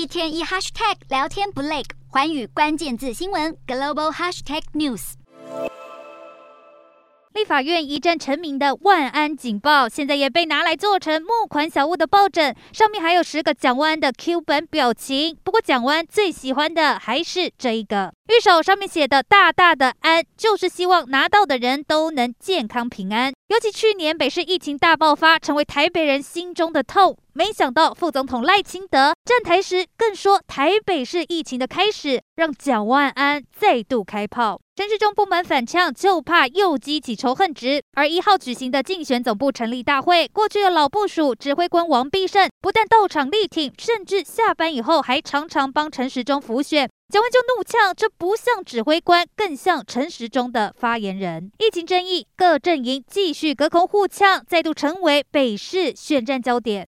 一天一 hashtag 聊天不累，环宇关键字新闻 global hashtag news。立法院一战成名的万安警报，现在也被拿来做成募款小物的抱枕，上面还有十个蒋万安的 Q 版表情。不过蒋万安最喜欢的还是这一个。玉手上面写的大大的安，就是希望拿到的人都能健康平安。尤其去年北市疫情大爆发，成为台北人心中的痛。没想到副总统赖清德站台时更说，台北市疫情的开始让蒋万安再度开炮。陈时中不满反呛，就怕又激起仇恨值。而一号举行的竞选总部成立大会，过去的老部署指挥官王必胜不但到场力挺，甚至下班以后还常常帮陈时中辅选。蒋万就怒呛，这不像指挥官，更像陈时中的发言人。疫情争议，各阵营继续隔空互呛，再度成为北市选战焦点。